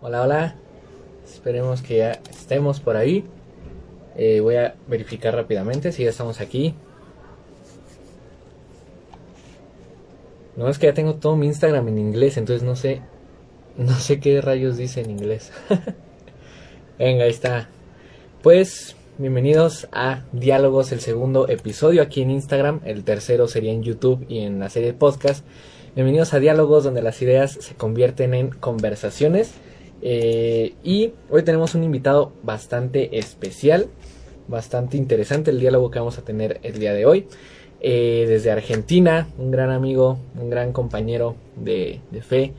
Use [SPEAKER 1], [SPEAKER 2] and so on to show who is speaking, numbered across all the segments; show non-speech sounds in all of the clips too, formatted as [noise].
[SPEAKER 1] Hola, hola. Esperemos que ya estemos por ahí. Eh, voy a verificar rápidamente si ya estamos aquí. No, es que ya tengo todo mi Instagram en inglés, entonces no sé. No sé qué rayos dice en inglés. [laughs] Venga, ahí está. Pues, bienvenidos a Diálogos, el segundo episodio aquí en Instagram. El tercero sería en YouTube y en la serie de podcast. Bienvenidos a Diálogos, donde las ideas se convierten en conversaciones. Eh, y hoy tenemos un invitado bastante especial, bastante interesante el diálogo que vamos a tener el día de hoy. Eh, desde Argentina, un gran amigo, un gran compañero de, fe,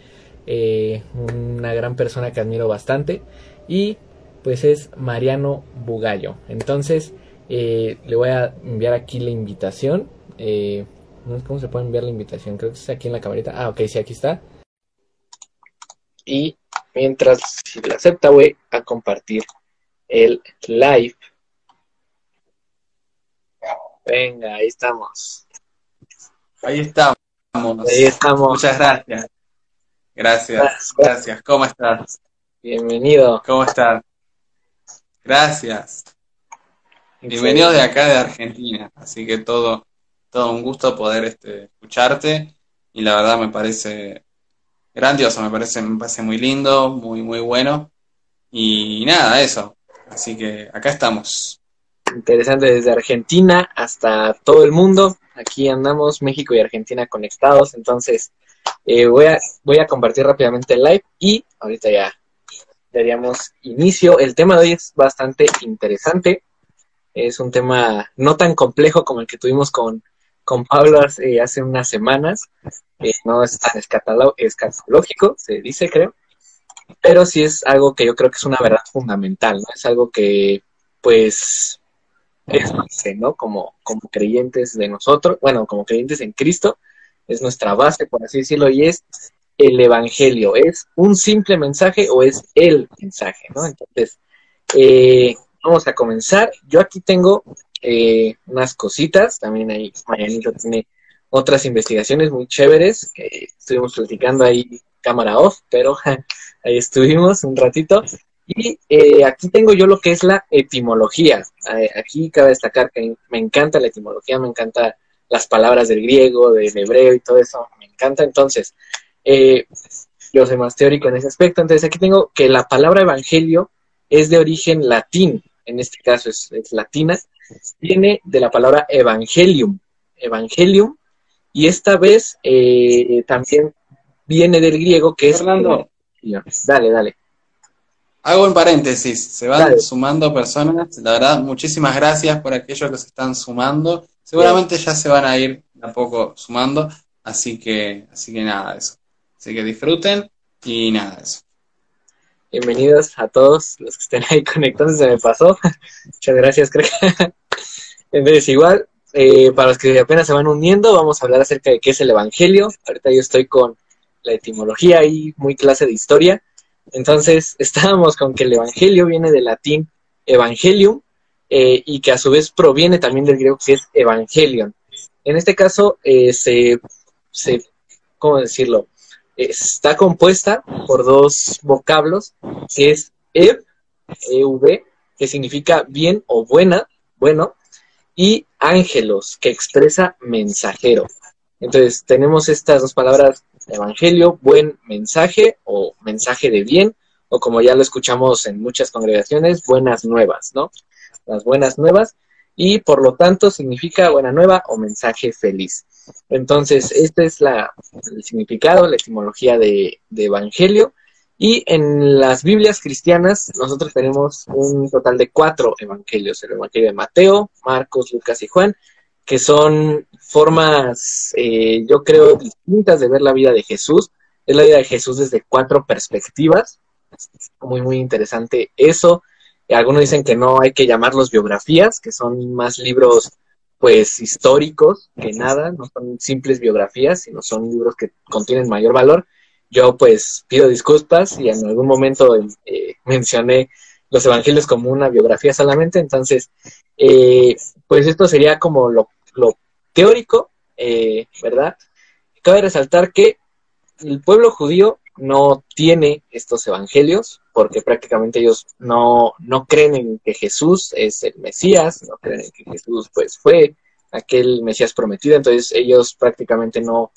[SPEAKER 1] eh, una gran persona que admiro bastante y pues es Mariano Bugallo. Entonces le voy a enviar aquí la invitación. cómo se puede enviar la invitación, creo que es aquí en la camarita. Ah, ok, sí, aquí está. Y mientras si la acepta voy a compartir el live Venga, ahí estamos.
[SPEAKER 2] Ahí estamos.
[SPEAKER 1] Ahí estamos.
[SPEAKER 2] Muchas gracias. Gracias, gracias. ¿Cómo estás?
[SPEAKER 1] Bienvenido.
[SPEAKER 2] ¿Cómo estás? Gracias. Bienvenido de acá de Argentina. Así que todo, todo un gusto poder este, escucharte. Y la verdad me parece grandioso, me parece, me parece muy lindo, muy, muy bueno. Y nada, eso. Así que acá estamos
[SPEAKER 1] interesante desde Argentina hasta todo el mundo. Aquí andamos, México y Argentina conectados. Entonces, eh, voy, a, voy a compartir rápidamente el live y ahorita ya daríamos inicio. El tema de hoy es bastante interesante. Es un tema no tan complejo como el que tuvimos con, con Pablo hace, hace unas semanas. No es tan escatológico, se dice, creo. Pero sí es algo que yo creo que es una verdad fundamental, ¿no? Es algo que, pues, es ¿no? Como, como creyentes de nosotros, bueno, como creyentes en Cristo, es nuestra base, por así decirlo, y es el Evangelio. ¿Es un simple mensaje o es el mensaje, ¿no? Entonces, eh, vamos a comenzar. Yo aquí tengo eh, unas cositas, también ahí Marianito tiene otras investigaciones muy chéveres estuvimos platicando ahí cámara off, pero ahí estuvimos un ratito. Y eh, aquí tengo yo lo que es la etimología. Eh, aquí cabe destacar que me encanta la etimología, me encanta las palabras del griego, del hebreo y todo eso, me encanta. Entonces, eh, yo soy más teórico en ese aspecto. Entonces, aquí tengo que la palabra evangelio es de origen latín, en este caso es, latina, viene de la palabra evangelium, evangelium, y esta vez también viene del griego que es...
[SPEAKER 2] Fernando.
[SPEAKER 1] Dale, dale.
[SPEAKER 2] Hago un paréntesis, se van sumando personas, la verdad, muchísimas gracias por aquellos que se están sumando. Seguramente ya se van a ir a poco sumando, así que, así que nada, eso. Así que disfruten y nada, eso.
[SPEAKER 1] Bienvenidos a todos los que estén ahí [laughs] conectados, se me pasó. [laughs] Muchas gracias, creo. [laughs] Entonces, igual, eh, para los que apenas se van uniendo, vamos a hablar acerca de qué es el Evangelio. Ahorita yo estoy con la etimología y muy clase de historia. Entonces, estábamos con que el Evangelio viene del latín Evangelium eh, y que a su vez proviene también del griego que es Evangelion. En este caso, eh, se, se, ¿cómo decirlo? Está compuesta por dos vocablos, que es ev, ev, que significa bien o buena, bueno, y ángelos, que expresa mensajero. Entonces, tenemos estas dos palabras evangelio, buen mensaje o mensaje de bien, o como ya lo escuchamos en muchas congregaciones, buenas nuevas, ¿no? Las buenas nuevas, y por lo tanto significa buena nueva o mensaje feliz. Entonces, este es la, el significado, la etimología de, de evangelio. Y en las Biblias cristianas nosotros tenemos un total de cuatro evangelios, el evangelio de Mateo, Marcos, Lucas y Juan, que son formas, eh, yo creo, distintas de ver la vida de Jesús. Es la vida de Jesús desde cuatro perspectivas. Muy, muy interesante eso. Algunos dicen que no hay que llamarlos biografías, que son más libros, pues, históricos que nada, no son simples biografías, sino son libros que contienen mayor valor. Yo, pues, pido disculpas y en algún momento eh, mencioné los evangelios como una biografía solamente, entonces, eh, pues esto sería como lo lo teórico, eh, ¿verdad? Cabe resaltar que el pueblo judío no tiene estos evangelios, porque prácticamente ellos no, no creen en que Jesús es el Mesías, no creen en que Jesús pues fue aquel Mesías prometido, entonces ellos prácticamente no,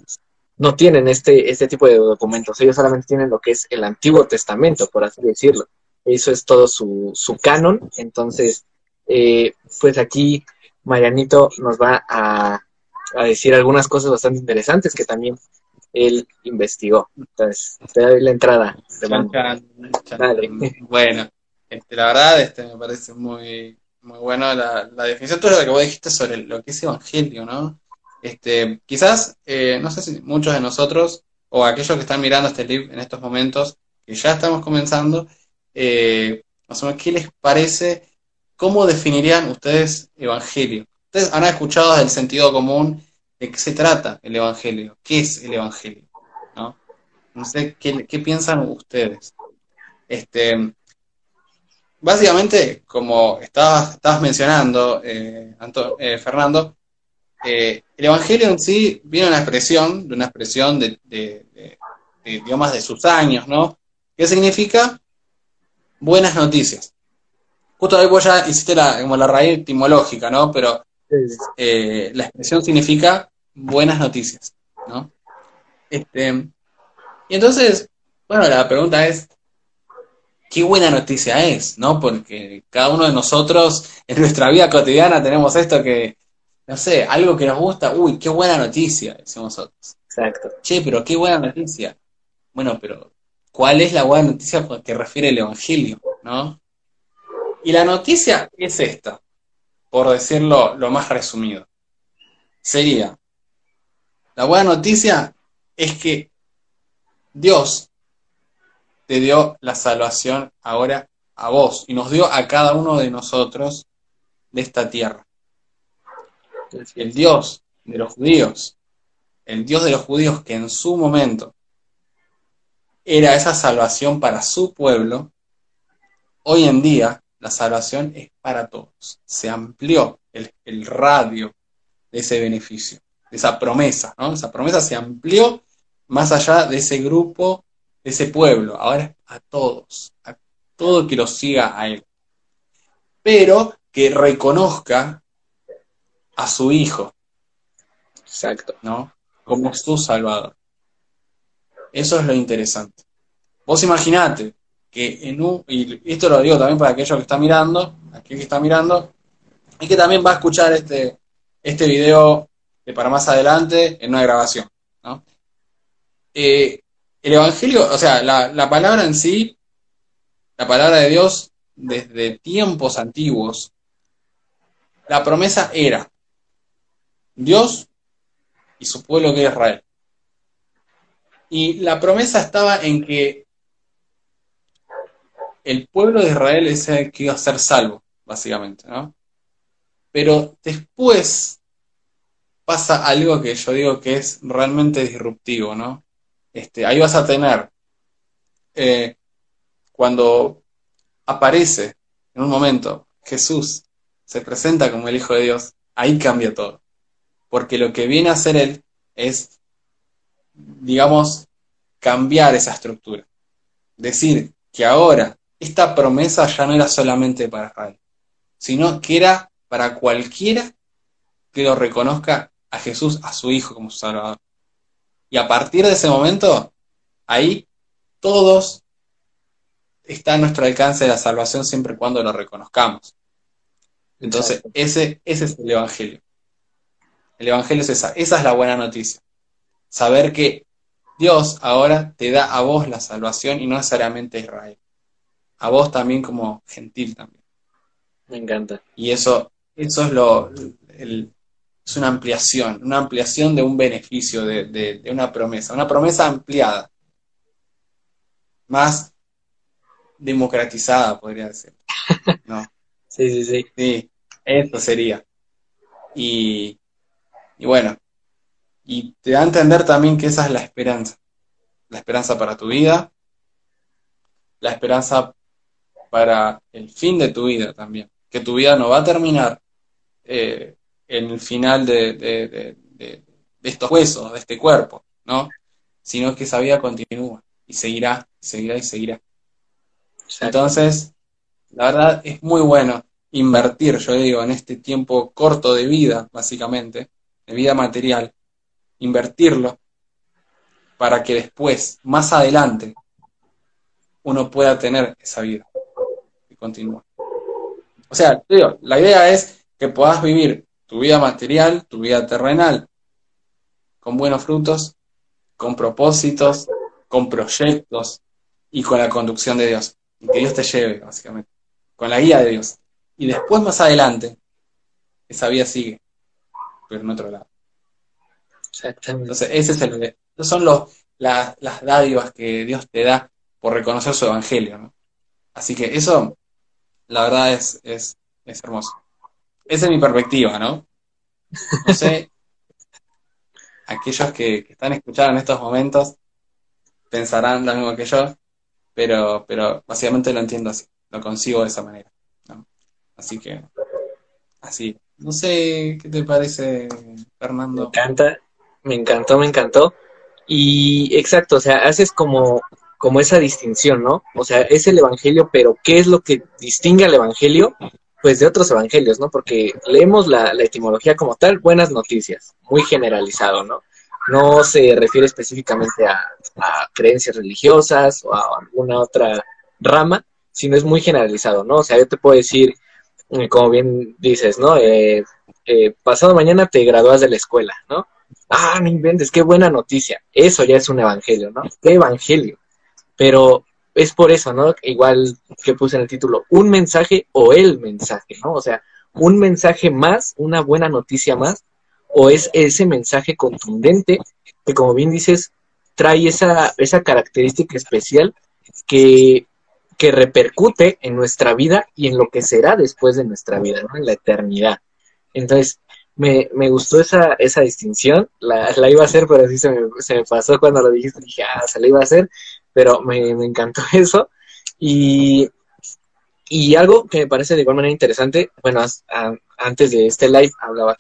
[SPEAKER 1] no tienen este, este tipo de documentos, ellos solamente tienen lo que es el Antiguo Testamento, por así decirlo. Eso es todo su, su canon, entonces, eh, pues aquí Marianito nos va a, a decir algunas cosas bastante interesantes que también él investigó. Entonces, te doy la entrada.
[SPEAKER 2] Bueno, este, la verdad este, me parece muy, muy bueno la, la definición, todo lo que vos dijiste sobre lo que es evangelio, ¿no? Este, quizás, eh, no sé si muchos de nosotros, o aquellos que están mirando este libro en estos momentos, que ya estamos comenzando, eh, ¿qué les parece? ¿Cómo definirían ustedes evangelio? Ustedes han escuchado del sentido común ¿De qué se trata el Evangelio? ¿Qué es el Evangelio? ¿No? No sé qué, piensan ustedes. Este, básicamente, como estabas, mencionando, eh, eh, Fernando, eh, el Evangelio en sí viene de una expresión, de una expresión de, de, de, idiomas de sus años, ¿no? ¿Qué significa? Buenas noticias. Justo ahí vos ya hiciste la, como la raíz etimológica, ¿no? Pero la expresión significa buenas noticias, ¿no? Este, y entonces, bueno, la pregunta es, ¿qué buena noticia es, no? Porque cada uno de nosotros en nuestra vida cotidiana tenemos esto que, no sé, algo que nos gusta, uy, qué buena noticia, decimos nosotros.
[SPEAKER 1] Exacto.
[SPEAKER 2] Che, pero qué buena noticia. Bueno, pero ¿cuál es la buena noticia que refiere el Evangelio, no? Y la noticia es esta, por decirlo lo más resumido. Sería, la buena noticia es que Dios te dio la salvación ahora a vos y nos dio a cada uno de nosotros de esta tierra. El Dios de los judíos, el Dios de los judíos que en su momento era esa salvación para su pueblo, hoy en día la salvación es para todos. Se amplió el, el radio de ese beneficio esa promesa, ¿no? Esa promesa se amplió más allá de ese grupo, de ese pueblo, ahora a todos, a todo que lo siga a él. Pero que reconozca a su hijo.
[SPEAKER 1] Exacto.
[SPEAKER 2] ¿No? Como su salvador. Eso es lo interesante. Vos imaginate que en un, y esto lo digo también para aquellos que están mirando, aquel que está mirando, y que también va a escuchar este, este video para más adelante en una grabación. ¿no? Eh, el Evangelio, o sea, la, la palabra en sí, la palabra de Dios desde tiempos antiguos, la promesa era Dios y su pueblo que es Israel. Y la promesa estaba en que el pueblo de Israel es el que iba a ser salvo, básicamente, ¿no? Pero después pasa algo que yo digo que es realmente disruptivo, ¿no? Este, ahí vas a tener, eh, cuando aparece en un momento Jesús, se presenta como el Hijo de Dios, ahí cambia todo. Porque lo que viene a hacer Él es, digamos, cambiar esa estructura. Decir que ahora esta promesa ya no era solamente para Israel, sino que era para cualquiera que lo reconozca a Jesús, a su Hijo como su Salvador. Y a partir de ese momento, ahí todos está a nuestro alcance de la salvación siempre y cuando lo reconozcamos. Entonces, ese, ese es el Evangelio. El Evangelio es esa, esa es la buena noticia. Saber que Dios ahora te da a vos la salvación y no necesariamente a Israel. A vos también como gentil también.
[SPEAKER 1] Me encanta.
[SPEAKER 2] Y eso, eso es lo, el, es una ampliación, una ampliación de un beneficio, de, una promesa, una promesa ampliada, más democratizada, podría decir. ¿no? [laughs]
[SPEAKER 1] sí, sí, sí.
[SPEAKER 2] Sí, eso sería. Y, y bueno, y te da a entender también que esa es la esperanza. La esperanza para tu vida, la esperanza para el fin de tu vida también. Que tu vida no va a terminar eh, en el final de, estos huesos, de este cuerpo, ¿no? Sino que esa vida continúa. y seguirá, seguirá y seguirá. Entonces, la verdad es muy bueno invertir, yo digo, en este tiempo corto de vida, básicamente, de vida material, invertirlo para que después, más adelante, uno pueda tener esa vida y continúa. O sea, digo, la idea es que puedas vivir tu vida material, tu vida terrenal, con buenos frutos, con propósitos, con proyectos y con la conducción de Dios. Y que Dios te lleve, básicamente, con la guía de Dios. Y después, más adelante, esa vida sigue, pero en otro lado. Exactamente. Entonces, ese es el, esos son los, las dádivas que Dios te da por reconocer su evangelio. ¿no? Así que eso, la verdad, es, es, es hermoso. Esa es mi perspectiva, ¿no? No sé, aquellos que, están escuchando en estos momentos pensarán lo mismo que yo, pero, pero básicamente lo entiendo así, lo consigo de esa manera. Así que, así. No sé qué te parece, Fernando.
[SPEAKER 1] Me encanta, me encantó, me encantó. Y exacto, o sea, haces como, como esa distinción, ¿no? O sea, es el Evangelio, pero ¿qué es lo que distingue al Evangelio? Pues de otros evangelios, ¿no? Porque leemos la, etimología como tal, buenas noticias, muy generalizado, ¿no? No se refiere específicamente a, creencias religiosas o a alguna otra rama, sino es muy generalizado, ¿no? O sea, yo te puedo decir, eh, como bien dices, ¿no? Eh, eh, pasado mañana te gradúas de la escuela, ¿no? ah, no inventes, qué buena noticia. Eso ya es un evangelio, ¿no? ¿Qué evangelio? Pero es por eso, ¿no? Igual que puse en el título, un mensaje o el mensaje, ¿no? O sea, un mensaje más, una buena noticia más, o es ese mensaje contundente que, como bien dices, trae esa, esa característica especial que, que repercute en nuestra vida y en lo que será después de nuestra vida, ¿no? En la eternidad. Entonces, me, me gustó esa, esa distinción, la, la, iba a hacer, pero así se me, se me pasó cuando lo dijiste, dije, ah, se la iba a hacer, pero me, me encantó [laughs] eso. Y, y algo que me parece de igual manera interesante, bueno, antes de este live hablaba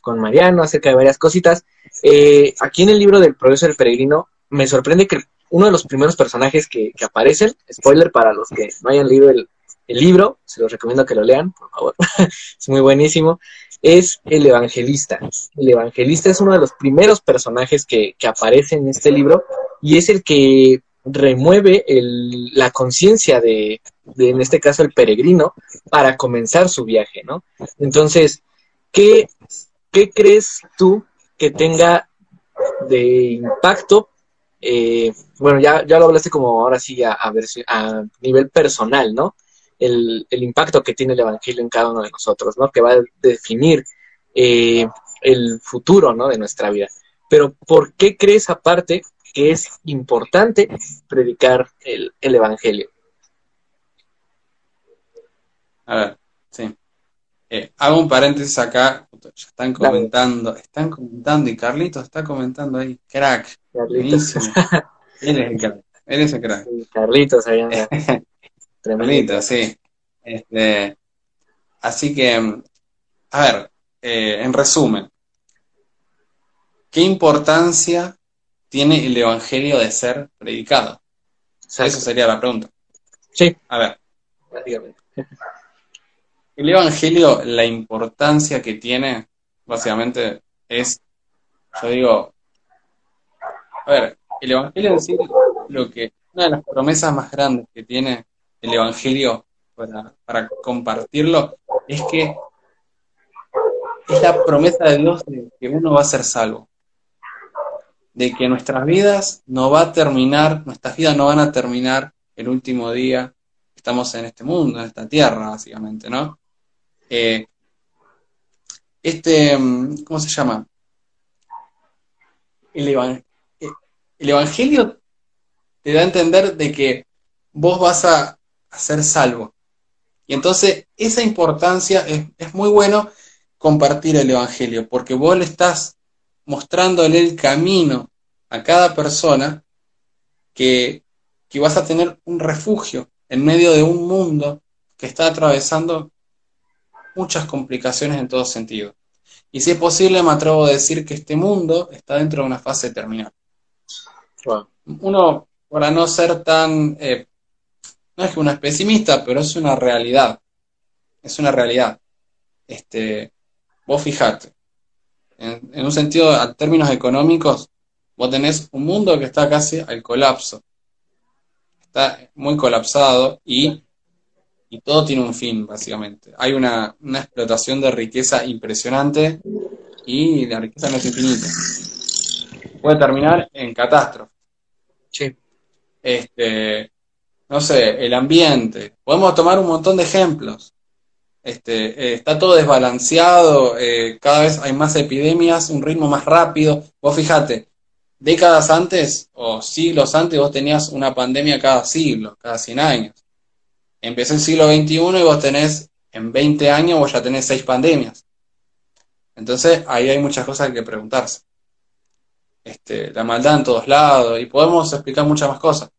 [SPEAKER 1] con, Mariano acerca de varias cositas. Eh, aquí en el libro del Progreso del Peregrino, me sorprende que uno de los primeros personajes que, que aparecen, spoiler para los que no hayan leído el, el libro, se los recomiendo que lo lean, por favor, [laughs] es muy buenísimo, es el evangelista. El evangelista es uno de los primeros personajes que, aparece en este libro y es el que remueve el, la conciencia de, en este caso, el peregrino para comenzar su viaje, ¿no? Entonces, ¿qué, crees tú que tenga de impacto? Eh, bueno, ya, lo hablaste como ahora sí a, a, a nivel personal, ¿no? El, impacto que tiene el Evangelio en cada uno de nosotros, ¿no? Que va a definir eh, el futuro, ¿no? De nuestra vida. Pero ¿por qué crees aparte que es importante predicar el, Evangelio?
[SPEAKER 2] A ver, sí. Eh, hago un paréntesis acá. Están comentando, están comentando y Carlitos está comentando ahí. Crack. Carlitos. [laughs] Él es el crack. Él es el crack.
[SPEAKER 1] Carlitos ahí anda. [laughs]
[SPEAKER 2] Tremendito, sí. Este, así que, a ver, eh, en resumen, ¿qué importancia tiene el Evangelio de ser predicado? Esa sería la pregunta.
[SPEAKER 1] Sí.
[SPEAKER 2] A ver. [laughs] El Evangelio, la importancia que tiene, básicamente, es, yo digo, a ver, el Evangelio en sí, lo que, una de las promesas más grandes que tiene el Evangelio para, compartirlo, es que es la promesa de Dios de que uno va a ser salvo. De que nuestras vidas no va a terminar, nuestras vidas no van a terminar el último día estamos en este mundo, en esta tierra, básicamente, ¿no? Eh, este, ¿cómo se llama? El, el Evangelio te da a entender de que vos vas a, ser salvo. Y entonces esa importancia es, muy bueno compartir el Evangelio, porque vos le estás mostrándole el camino a cada persona que, que vas a tener un refugio en medio de un mundo que está atravesando muchas complicaciones en todo sentido. Y si es posible, me atrevo a decir que este mundo está dentro de una fase terminal. Uno para no ser tan, eh, no es que una es pesimista, pero es una realidad. Es una realidad. Este, vos fijate, en, en un sentido, a términos económicos, vos tenés un mundo que está casi al colapso. Está muy colapsado y, y todo tiene un fin, básicamente. Hay una, una explotación de riqueza impresionante y la riqueza no es infinita. Puede terminar en catástrofe.
[SPEAKER 1] Sí.
[SPEAKER 2] Este, no sé, el ambiente. Podemos tomar un montón de ejemplos. Este, eh, está todo desbalanceado, eh, cada vez hay más epidemias, un ritmo más rápido. Vos fíjate, décadas antes o siglos antes vos tenías una pandemia cada siglo, cada 100 años. Empezó el siglo XXI y vos tenés, en 20 años vos ya tenés seis pandemias. Entonces ahí hay muchas cosas que preguntarse. Este, la maldad en todos lados y podemos explicar muchas más cosas.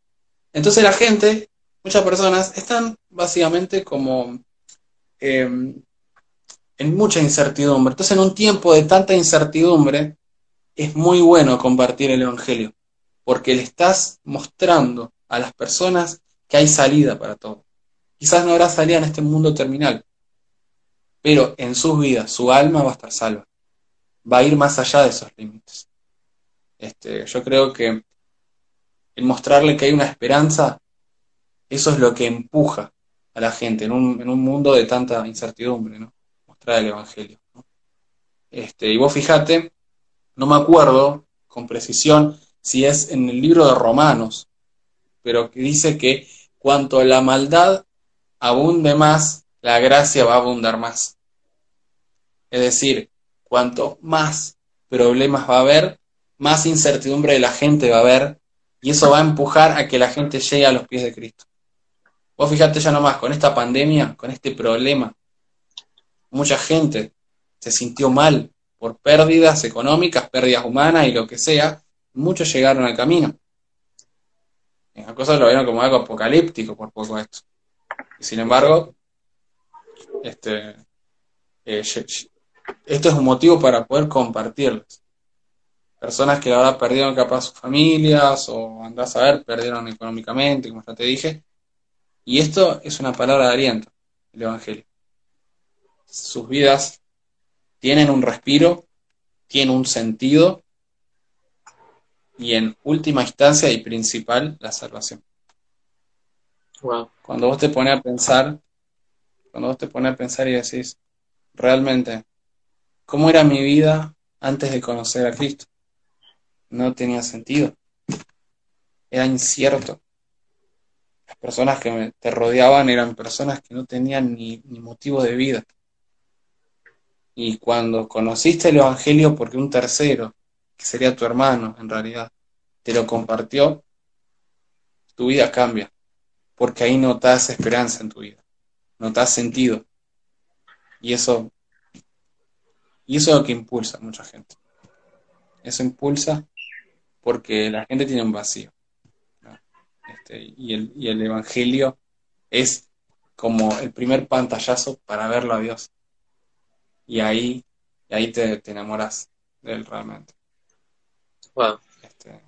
[SPEAKER 2] Entonces la gente, muchas personas, están básicamente como em, en mucha incertidumbre. Entonces en un tiempo de tanta incertidumbre es muy bueno compartir el Evangelio, porque le estás mostrando a las personas que hay salida para todo. Quizás no habrá salida en este mundo terminal, pero en sus vidas su alma va a estar salva, va a ir más allá de esos límites. Este, yo creo que el mostrarle que hay una esperanza, eso es lo que empuja a la gente en un, en un mundo de tanta incertidumbre, ¿no? Mostrar el Evangelio. Este, y vos fijate, no me acuerdo con precisión si es en el libro de Romanos, pero que dice que cuanto la maldad abunde más, la gracia va a abundar más. Es decir, cuanto más problemas va a haber, más incertidumbre de la gente va a haber y eso va a empujar a que la gente llegue a los pies de Cristo. Vos fijate ya nomás, con esta pandemia, con este problema, mucha gente se sintió mal por pérdidas económicas, pérdidas humanas y lo que sea, muchos llegaron al camino. Las cosas lo vieron como algo apocalíptico por poco esto. Y sin embargo, este, eh, esto es un motivo para poder compartirles personas que ahora perdieron capaz sus familias o andás a ver, perdieron económicamente, como ya te dije. Y esto es una palabra de aliento, el Evangelio. Sus vidas tienen un respiro, tienen un sentido y en última instancia y principal la salvación. Cuando vos te pones a pensar, cuando vos te pones a pensar y decís, realmente, ¿cómo era mi vida antes de conocer a Cristo? No tenía sentido. Era incierto. Las personas que te rodeaban eran personas que no tenían ni, ni motivo de vida. Y cuando conociste el Evangelio porque un tercero, que sería tu hermano en realidad, te lo compartió, tu vida cambia. Porque ahí notas esperanza en tu vida. Notas sentido. Y eso, y eso es lo que impulsa a mucha gente. Eso impulsa porque la gente tiene un vacío. Este, y, el, y el Evangelio es como el primer pantallazo para verlo a Dios. Y ahí, ahí te, enamoras de él realmente.
[SPEAKER 1] Wow.
[SPEAKER 2] Este,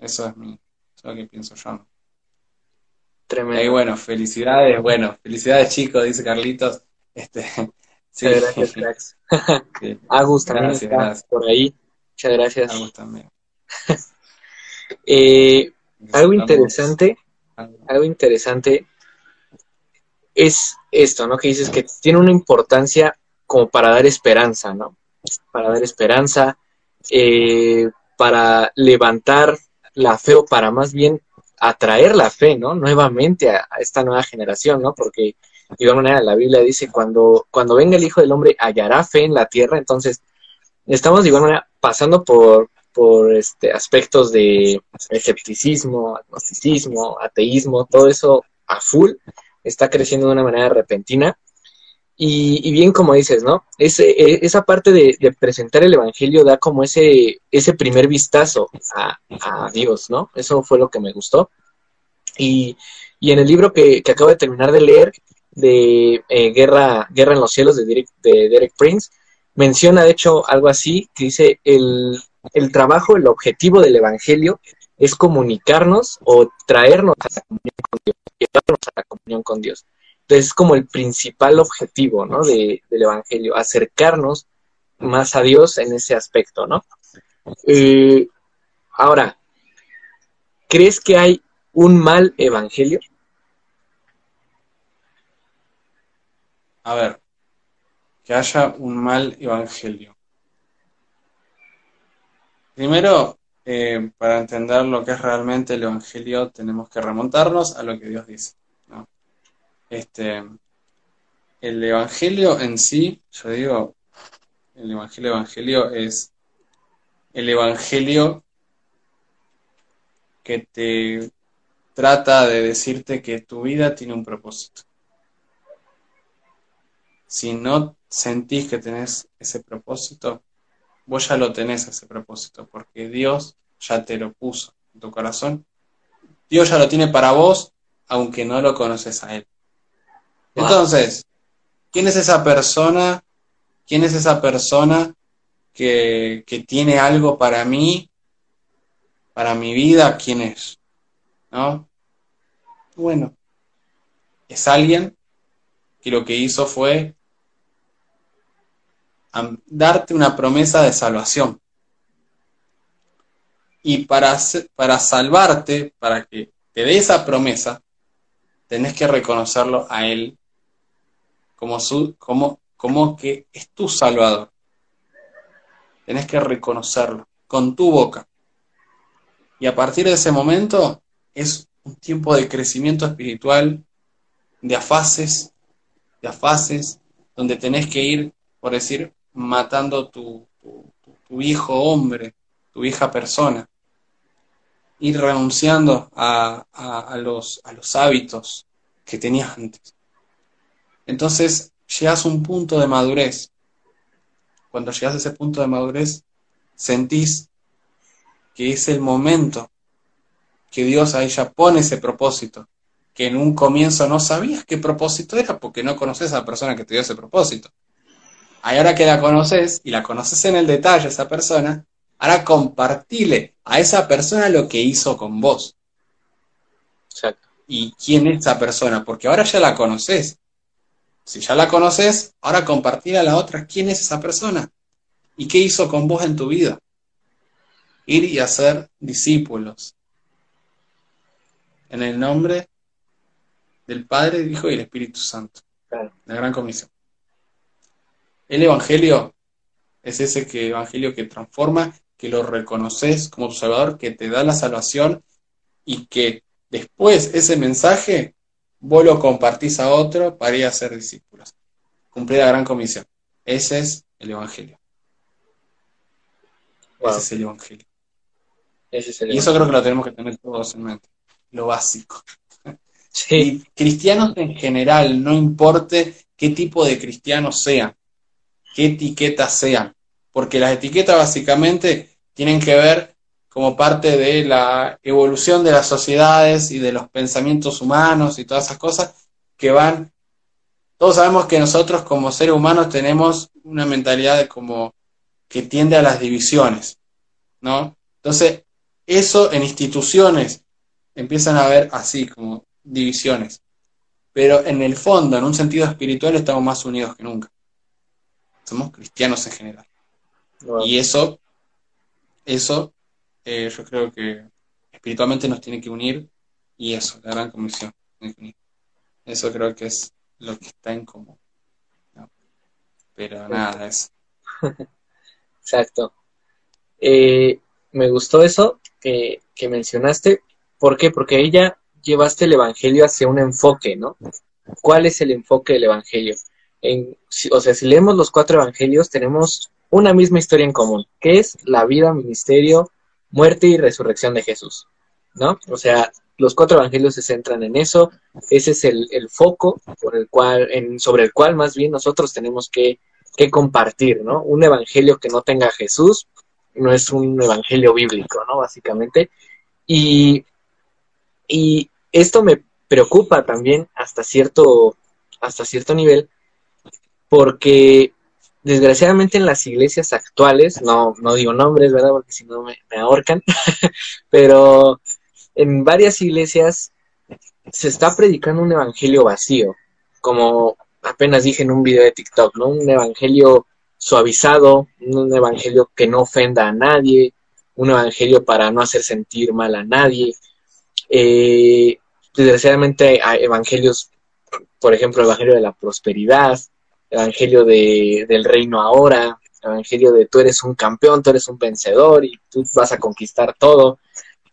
[SPEAKER 2] eso es mi, eso lo que pienso yo.
[SPEAKER 1] Tremendo.
[SPEAKER 2] Y bueno, felicidades, bueno, felicidades chicos, dice Carlitos. Este,
[SPEAKER 1] sí. [laughs] Muchas gracias, Agus también está por ahí. Muchas gracias.
[SPEAKER 2] Agus también. [laughs]
[SPEAKER 1] Eh, algo interesante, algo interesante es esto, ¿no? Que dices que tiene una importancia como para dar esperanza, ¿no? Para dar esperanza, eh, para levantar la fe o para más bien atraer la fe, ¿no? Nuevamente a, esta nueva generación, ¿no? Porque de igual manera la Biblia dice cuando, cuando venga el Hijo del Hombre hallará fe en la tierra, entonces estamos de igual manera pasando por, por este, aspectos de escepticismo, agnosticismo, ateísmo, todo eso a full está creciendo de una manera repentina. Y, bien como dices, ¿no? E, esa parte de, presentar el Evangelio da como ese, ese primer vistazo a, Dios, ¿no? Eso fue lo que me gustó. Y, en el libro que, acabo de terminar de leer, de eh, Guerra, Guerra en los cielos de de Derek Prince, menciona de hecho algo así, que dice el, el trabajo, el objetivo del Evangelio es comunicarnos o traernos a la comunión con Dios, llevarnos a la comunión con Dios. Entonces es como el principal objetivo, ¿no? del Evangelio, acercarnos más a Dios en ese aspecto, ¿no? Eh, ahora, ¿crees que hay un mal Evangelio?
[SPEAKER 2] A ver, que haya un mal Evangelio. Primero, eh, para entender lo que es realmente el Evangelio, tenemos que remontarnos a lo que Dios dice. Este, el Evangelio en sí, yo digo, el Evangelio Evangelio es el Evangelio que te trata de decirte que tu vida tiene un propósito. Si no sentís que tenés ese propósito, vos ya lo tenés ese propósito, porque Dios ya te lo puso en tu corazón. Dios ya lo tiene para vos, aunque no lo conoces a Él. Entonces, ¿quién es esa persona? ¿Quién es esa persona que, que tiene algo para mí, para mi vida? ¿Quién es? ¿No? Bueno, es alguien que lo que hizo fue darte una promesa de salvación. Y para, para salvarte, para que te dé esa promesa, tenés que reconocerlo a Él como, su, como, como que es tu Salvador. Tenés que reconocerlo con tu boca. Y a partir de ese momento es un tiempo de crecimiento espiritual, de afases, de afases, donde tenés que ir, por decir, matando tu, tu, hijo hombre, tu hija persona, ir renunciando a, a, los, a los hábitos que tenías antes. Entonces llegas a un punto de madurez. Cuando llegas a ese punto de madurez, sentís que es el momento que Dios a ella pone ese propósito, que en un comienzo no sabías qué propósito era porque no conoces a la persona que te dio ese propósito. Ahora que la conoces y la conoces en el detalle a esa persona, ahora compartile a esa persona lo que hizo con vos.
[SPEAKER 1] Exacto.
[SPEAKER 2] ¿Y quién es esa persona? Porque ahora ya la conoces. Si ya la conoces, ahora compartir a la otra quién es esa persona y qué hizo con vos en tu vida. Ir y hacer discípulos. En el nombre del Padre, del Hijo y del Espíritu Santo. La gran comisión. El Evangelio es ese que, Evangelio que transforma, que lo reconoces como tu Salvador, que te da la salvación y que después ese mensaje vos lo compartís a otro para ir a ser discípulos. Cumplir la gran comisión. Ese es el Evangelio. Ese es el Evangelio. y eso creo que lo tenemos que tener todos en mente. Lo básico. Sí. cristianos en general, no importe qué tipo de cristianos sean, qué etiquetas sean, porque las etiquetas básicamente tienen que ver como parte de la evolución de las sociedades y de los pensamientos humanos y todas esas cosas que van, todos sabemos que nosotros como seres humanos tenemos una mentalidad de como que tiende a las divisiones, ¿no? Entonces, eso en instituciones empiezan a ver así, como divisiones. Pero en el fondo, en un sentido espiritual, estamos más unidos que nunca somos cristianos en general. Y eso, eso eh, yo creo que espiritualmente nos tiene que unir y eso, la gran comisión. Eso creo que es lo que está en común. Pero nada, eso. [laughs]
[SPEAKER 1] Exacto. Eh, me gustó eso que, que mencionaste. ¿Por qué? Porque ella llevaste el Evangelio hacia un enfoque, ¿no? ¿Cuál es el enfoque del Evangelio? O sea, si leemos los cuatro evangelios, tenemos una misma historia en común, que es la vida, ministerio, muerte y resurrección de Jesús, ¿no? O sea, los cuatro evangelios se centran en eso, ese es el, foco por el cual, sobre el cual más bien nosotros tenemos que, que compartir, ¿no? Un evangelio que no tenga Jesús no es un evangelio bíblico, ¿no? Básicamente. Y, y esto me preocupa también hasta cierto, hasta cierto nivel, porque desgraciadamente en las iglesias actuales, no, no digo nombres, ¿verdad? Porque si no me, ahorcan, [laughs] pero en varias iglesias se está predicando un evangelio vacío, como apenas dije en un video de TikTok, ¿no? Un evangelio suavizado, un evangelio que no ofenda a nadie, un evangelio para no hacer sentir mal a nadie. Eh, desgraciadamente hay evangelios, por ejemplo, el evangelio de la prosperidad, evangelio de, del reino ahora, el evangelio de tú eres un campeón, tú eres un vencedor y tú vas a conquistar todo.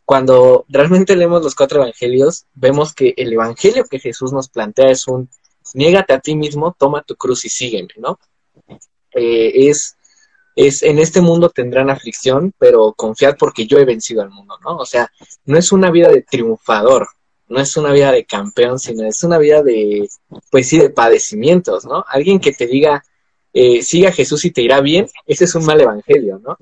[SPEAKER 1] Cuando realmente leemos los cuatro evangelios, vemos que el evangelio que Jesús nos plantea es un niégate a ti mismo, toma tu cruz y sígueme, ¿no? Eh, es, es, en este mundo tendrán aflicción, pero confiad porque yo he vencido al mundo, ¿no? O sea, no es una vida de triunfador, no es una vida de campeón, sino es una vida de, pues sí, de padecimientos, ¿no? Alguien que te diga, eh, siga a Jesús y te irá bien, ese es un mal evangelio, ¿no?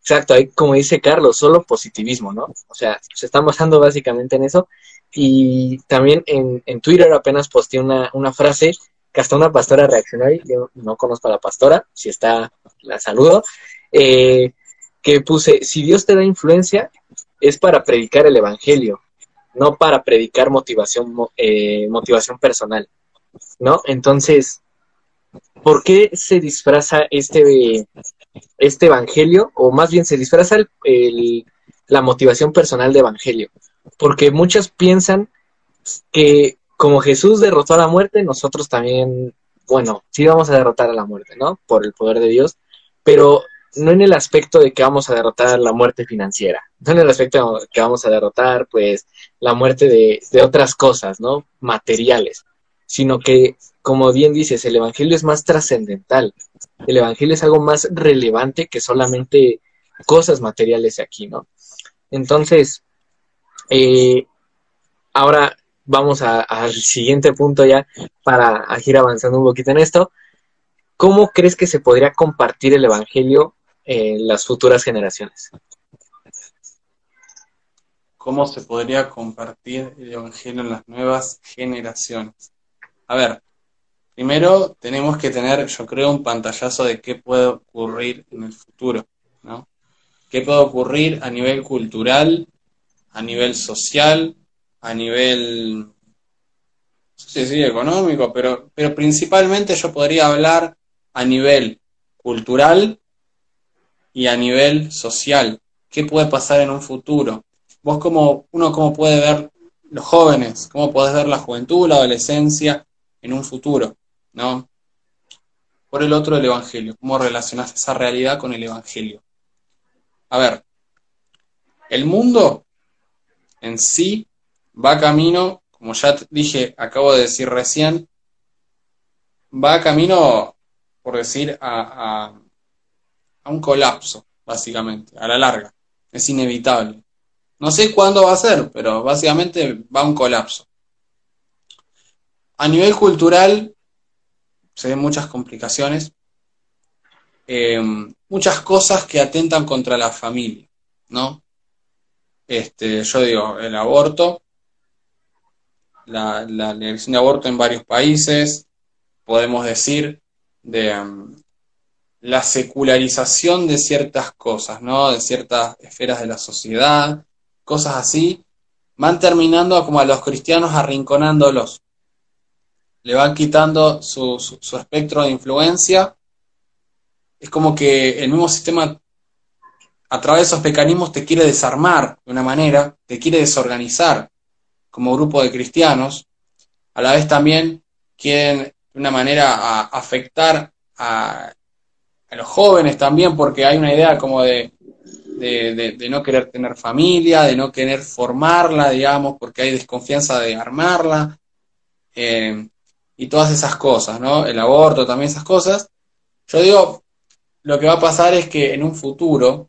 [SPEAKER 1] Exacto, ahí como dice Carlos, solo positivismo, ¿no? O sea, se está basando básicamente en eso. Y también en, en Twitter apenas posteé una, una frase que hasta una pastora reaccionó y yo no conozco a la pastora, si está, la saludo, eh, que puse, si Dios te da influencia, es para predicar el Evangelio, no para predicar motivación, eh, motivación personal, ¿no? Entonces, ¿por qué se disfraza este, este Evangelio? O más bien se disfraza el, la motivación personal de Evangelio, porque muchos piensan que como Jesús derrotó a la muerte, nosotros también, bueno, sí vamos a derrotar a la muerte, ¿no? Por el poder de Dios, pero no en el aspecto de que vamos a derrotar la muerte financiera, no en el aspecto de que vamos a derrotar, pues, la muerte de, de otras cosas, ¿no? Materiales, sino que, como bien dices, el Evangelio es más trascendental, el Evangelio es algo más relevante que solamente cosas materiales aquí, ¿no? Entonces, eh, ahora vamos al siguiente punto ya para ir avanzando un poquito en esto. ¿Cómo crees que se podría compartir el Evangelio en las futuras generaciones?
[SPEAKER 2] ¿Cómo se podría compartir el Evangelio en las nuevas generaciones? A ver, primero tenemos que tener, yo creo, un pantallazo de qué puede ocurrir en el futuro, ¿no? ¿Qué puede ocurrir a nivel cultural, a nivel social, a nivel, sí, sí, económico, pero, pero principalmente yo podría hablar a nivel cultural y a nivel social. ¿Qué puede pasar en un futuro? Vos como, uno cómo puede ver los jóvenes, cómo podés ver la juventud, la adolescencia en un futuro, ¿no? Por el otro, el Evangelio. ¿Cómo relacionás esa realidad con el Evangelio? A ver, el mundo en sí va camino, como ya dije, acabo de decir recién, va camino, por decir, a, a, un colapso, básicamente, a la larga. Es inevitable. No sé cuándo va a ser, pero básicamente va a un colapso. A nivel cultural, se ven muchas complicaciones, eh, muchas cosas que atentan contra la familia, ¿no? Este, yo digo, el aborto, la, la de aborto en varios países, podemos decir, de um, la secularización de ciertas cosas, ¿no? De ciertas esferas de la sociedad, cosas así, van terminando como a los cristianos arrinconándolos. Le van quitando su, su espectro de influencia. Es como que el mismo sistema a través de esos mecanismos te quiere desarmar de una manera, te quiere desorganizar como grupo de cristianos, a la vez también quieren de una manera afectar a, los jóvenes también, porque hay una idea como de, de, no querer tener familia, de no querer formarla, digamos, porque hay desconfianza de armarla, eh, y todas esas cosas, ¿no? El aborto, también esas cosas. Yo digo, lo que va a pasar es que en un futuro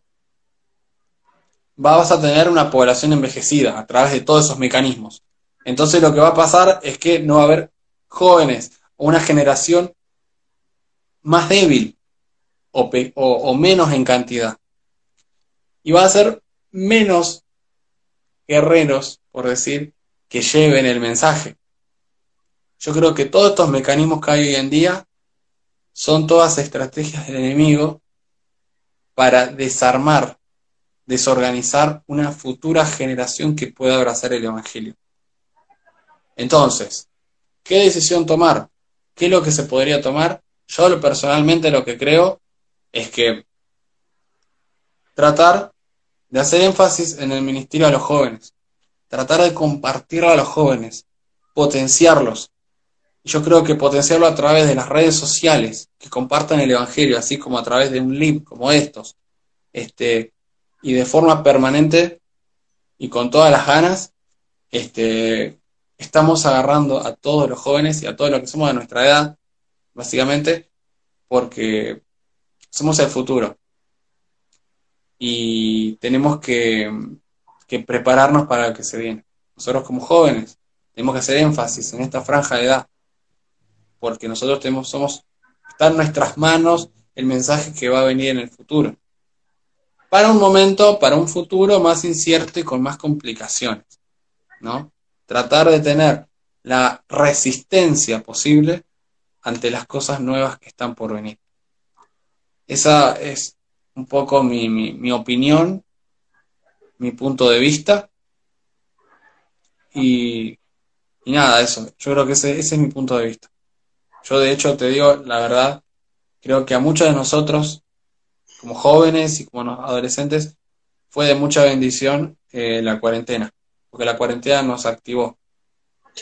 [SPEAKER 2] vas a tener una población envejecida a través de todos esos mecanismos. Entonces lo que va a pasar es que no va a haber jóvenes una generación más débil o, menos en cantidad. Y va a ser menos guerreros, por decir, que lleven el mensaje. Yo creo que todos estos mecanismos que hay hoy en día son todas estrategias del enemigo para desarmar, desorganizar una futura generación que pueda abrazar el Evangelio. Entonces, ¿qué decisión tomar? ¿Qué es lo que se podría tomar? Yo personalmente lo que creo es que tratar de hacer énfasis en el ministerio a los jóvenes, tratar de compartirlo a los jóvenes, potenciarlos. Yo creo que potenciarlo a través de las redes sociales, que compartan el Evangelio, así como a través de un link como estos, este, y de forma permanente y con todas las ganas, este, estamos agarrando a todos los jóvenes y a todos los que somos de nuestra edad, básicamente, porque somos el futuro. Y tenemos que, que prepararnos para lo que se viene. Nosotros como jóvenes tenemos que hacer énfasis en esta franja de edad, porque nosotros tenemos, somos, está en nuestras manos el mensaje que va a venir en el futuro. Para un momento, para un futuro más incierto y con más complicaciones, ¿no? Tratar de tener la resistencia posible ante las cosas nuevas que están por venir. Esa es un poco mi, mi opinión, mi punto de vista. Y y nada, eso. Yo creo que ese, ese es mi punto de vista. Yo de hecho te digo la verdad, creo que a muchos de nosotros, como jóvenes y como adolescentes, fue de mucha bendición eh, la cuarentena, porque la cuarentena nos activó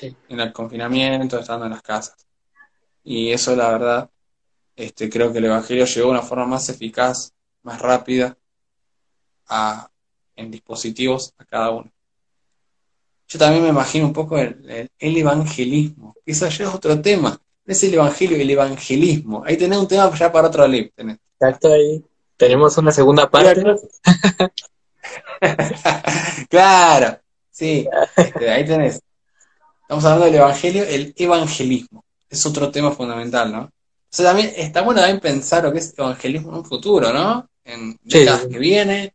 [SPEAKER 2] en el confinamiento, estando en las casas. Y eso, la verdad, este, creo que el Evangelio llegó de una forma más eficaz, más rápida, a, en dispositivos a cada uno yo también me imagino un poco el, evangelismo. Eso ya es otro tema. No es el evangelio, el evangelismo. Ahí tenés un tema ya para otro libro.
[SPEAKER 1] Exacto, ahí. Tenemos una segunda parte. [laughs]
[SPEAKER 2] claro, sí. Este, ahí tenés. Estamos hablando del evangelio, el evangelismo. Es otro tema fundamental, ¿no? Sea, también está bueno también pensar lo que es evangelismo en un futuro, ¿no? En décadas que viene,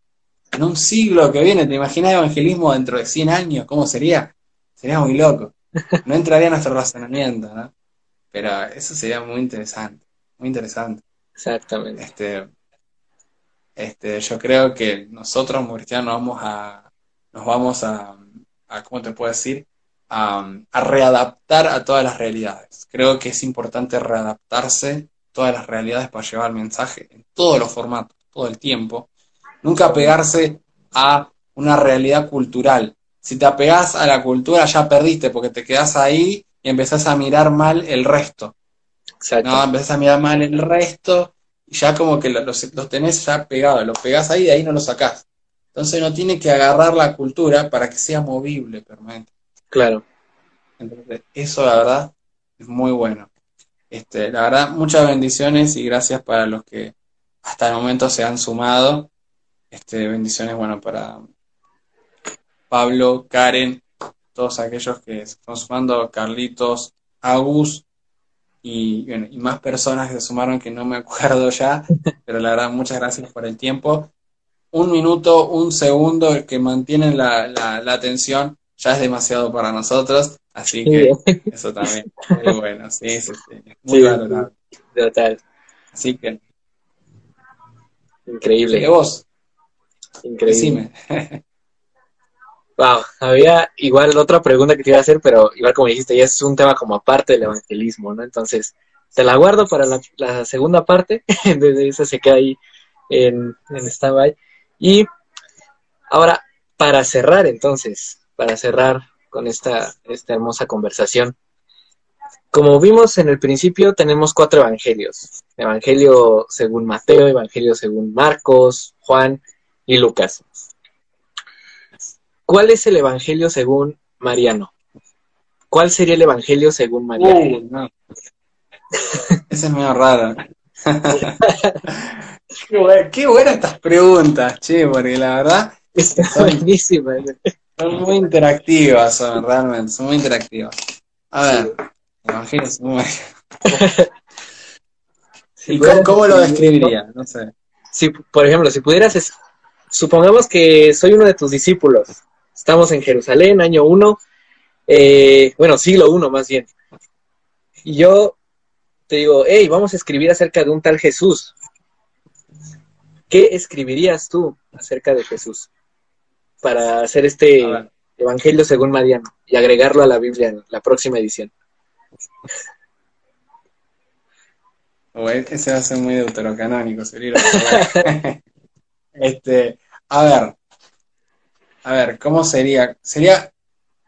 [SPEAKER 2] en un siglo que viene, ¿te imaginas evangelismo dentro de 100 años? ¿Cómo sería? Sería muy loco. No entraría en nuestro razonamiento, ¿no? Pero eso sería muy interesante, muy interesante.
[SPEAKER 1] Exactamente.
[SPEAKER 2] Este, este, yo creo que nosotros, como cristianos, vamos a, nos vamos a, a ¿cómo te puedo decir? A, a, readaptar a todas las realidades. Creo que es importante readaptarse todas las realidades para llevar el mensaje en todos los formatos, todo el tiempo, Nunca apegarse a una realidad cultural. Si te apegas a la cultura ya perdiste porque te quedas ahí y empezás a mirar mal el resto. Exacto. No, empezás a mirar mal el resto y ya como que los, los tenés ya pegados, los pegás ahí y de ahí no los sacás. Entonces no tiene que agarrar la cultura para que sea movible permanente.
[SPEAKER 1] Claro.
[SPEAKER 2] Entonces, eso la verdad es muy bueno. Este, la verdad, muchas bendiciones y gracias para los que hasta el momento se han sumado. Este, bendiciones, bueno, para Pablo, Karen, todos aquellos que se están sumando, Carlitos, Agus y, y más personas que se sumaron que no me acuerdo ya, [laughs] pero la verdad, muchas gracias por el tiempo. Un minuto, un segundo que mantienen la, la, atención ya es demasiado para nosotros, así que eso también, muy bueno, sí, sí, sí, muy valorado.
[SPEAKER 1] Total.
[SPEAKER 2] Así que.
[SPEAKER 1] Increíble.
[SPEAKER 2] ¿Y vos?
[SPEAKER 1] Increíble. [laughs] wow, había igual otra pregunta que te iba a hacer, pero igual como dijiste, ya es un tema como aparte del evangelismo, ¿no? Entonces, te la guardo para la, segunda parte, [laughs] desde esa se queda ahí en, en stand Y ahora, para cerrar entonces, para cerrar con esta, esta hermosa conversación, como vimos en el principio, tenemos cuatro evangelios. Evangelio según Mateo, Evangelio según Marcos, Juan y Lucas. ¿Cuál es el Evangelio según Mariano? ¿Cuál sería el Evangelio según Mariano?
[SPEAKER 2] Esa es medio rara. qué, buenas estas preguntas, che, porque la verdad [laughs]
[SPEAKER 1] son buenísimas.
[SPEAKER 2] Son muy interactivas, son realmente, son muy interactivas. A ver, según Mariano. [laughs] ¿Y cómo, lo describiría? No sé.
[SPEAKER 1] Si, por ejemplo, si pudieras supongamos que soy uno de tus discípulos. Estamos en Jerusalén, año 1, eh, bueno, siglo 1 más bien. Y yo te digo, hey, vamos a escribir acerca de un tal Jesús. ¿Qué escribirías tú acerca de Jesús para hacer este Evangelio según Mariano y agregarlo a la Biblia en la próxima edición?
[SPEAKER 2] ese va a ser muy deuterocanónico, sería. [laughs] este, a ver, a ver, ¿cómo sería? Sería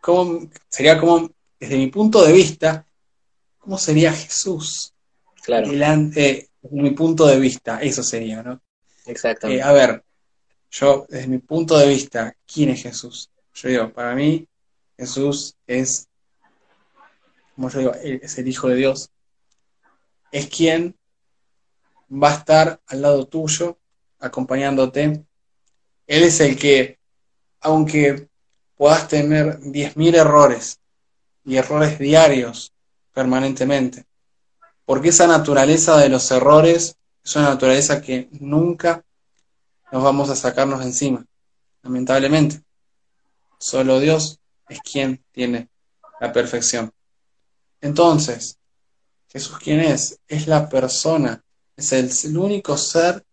[SPEAKER 2] como, sería como, desde mi punto de vista, ¿cómo sería Jesús?
[SPEAKER 1] Claro.
[SPEAKER 2] Delante, desde mi punto de vista, eso sería, ¿no?
[SPEAKER 1] Exactamente.
[SPEAKER 2] Eh, a ver, yo, desde mi punto de vista, ¿quién es Jesús? Yo digo, para mí, Jesús es, como yo digo, es el Hijo de Dios. Es quien va a estar al lado tuyo, acompañándote. Él es el que, aunque puedas tener 10.000 errores y errores diarios permanentemente, porque esa naturaleza de los errores es una naturaleza que nunca nos vamos a sacarnos encima, lamentablemente. Solo Dios es quien tiene la perfección. Entonces, Jesús quién es? Es la persona, es el, único ser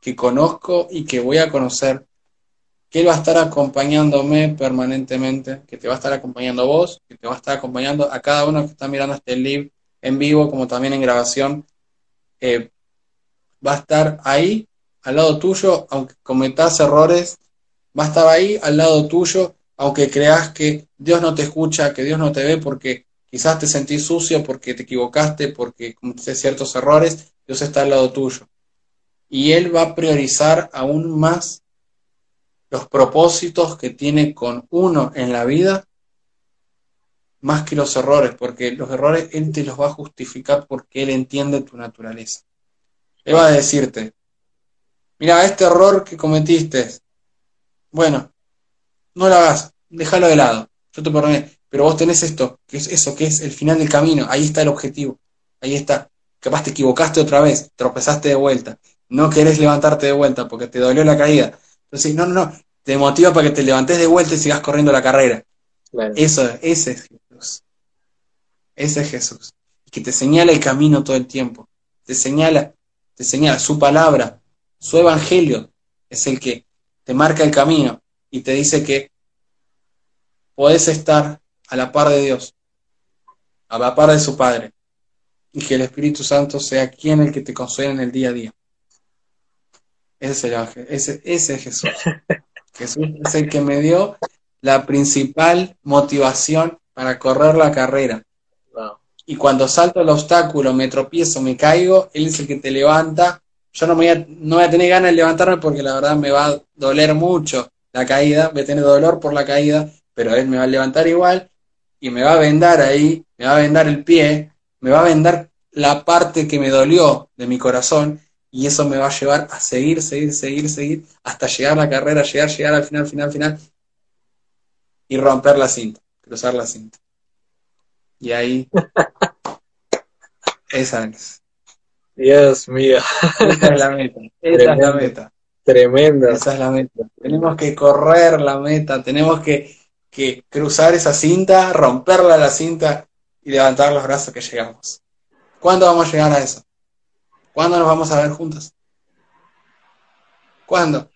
[SPEAKER 2] que conozco y que voy a conocer, que Él va a estar acompañándome permanentemente, que te va a estar acompañando vos, que te va a estar acompañando a cada uno que está mirando este live en vivo como también en grabación. Eh, va a estar ahí al lado tuyo, aunque cometas errores, va a estar ahí al lado tuyo, aunque creas que Dios no te escucha, que Dios no te ve porque quizás te sentís sucio, porque te equivocaste, porque cometiste ciertos errores, Dios está al lado tuyo. Y Él va a priorizar aún más los propósitos que tiene con uno en la vida, más que los errores, porque los errores Él te los va a justificar porque Él entiende tu naturaleza. Él va a decirte, mira, este error que cometiste, bueno, no lo hagas, déjalo de lado, yo te perdoné, pero vos tenés esto, que es eso, que es el final del camino, ahí está el objetivo, ahí está. Capaz te equivocaste otra vez, tropezaste de vuelta, no querés levantarte de vuelta porque te dolió la caída. Entonces, no, no, no, te motiva para que te levantes de vuelta y sigas corriendo la carrera. Eso, ese es Jesús. Ese es Jesús. Que te señala el camino todo el tiempo. Te señala te señala su palabra, su evangelio es el que te marca el camino y te dice que podés estar a la par de Dios, a la par de su Padre, y que el Espíritu Santo sea quien el que te consuele en el día a día. Ese es el ángel, ese, ese es Jesús. [laughs] Jesús es el que me dio la principal motivación para correr la carrera, y cuando salto el obstáculo, me tropiezo, me caigo, Él es el que te levanta. Yo no, voy a, no voy a tener ganas de levantarme porque la verdad me va a doler mucho la caída, voy a tener dolor por la caída, pero Él me va a levantar igual y me va a vendar ahí, me va a vendar el pie, me va a vendar la parte que me dolió de mi corazón y eso me va a llevar a seguir, seguir, seguir, seguir hasta llegar a la carrera, llegar, llegar al final, final, final y romper la cinta, cruzar la cinta. Y ahí. [laughs] Esa es.
[SPEAKER 1] Dios mío.
[SPEAKER 2] Esa es la meta. [laughs] Esa es la meta.
[SPEAKER 1] Tremendo.
[SPEAKER 2] Esa es la meta. Tenemos que correr la meta, tenemos que, que cruzar esa cinta, romperla la cinta y levantar los brazos que llegamos. ¿Cuándo vamos a llegar a eso? ¿Cuándo nos vamos a ver juntos? ¿Cuándo?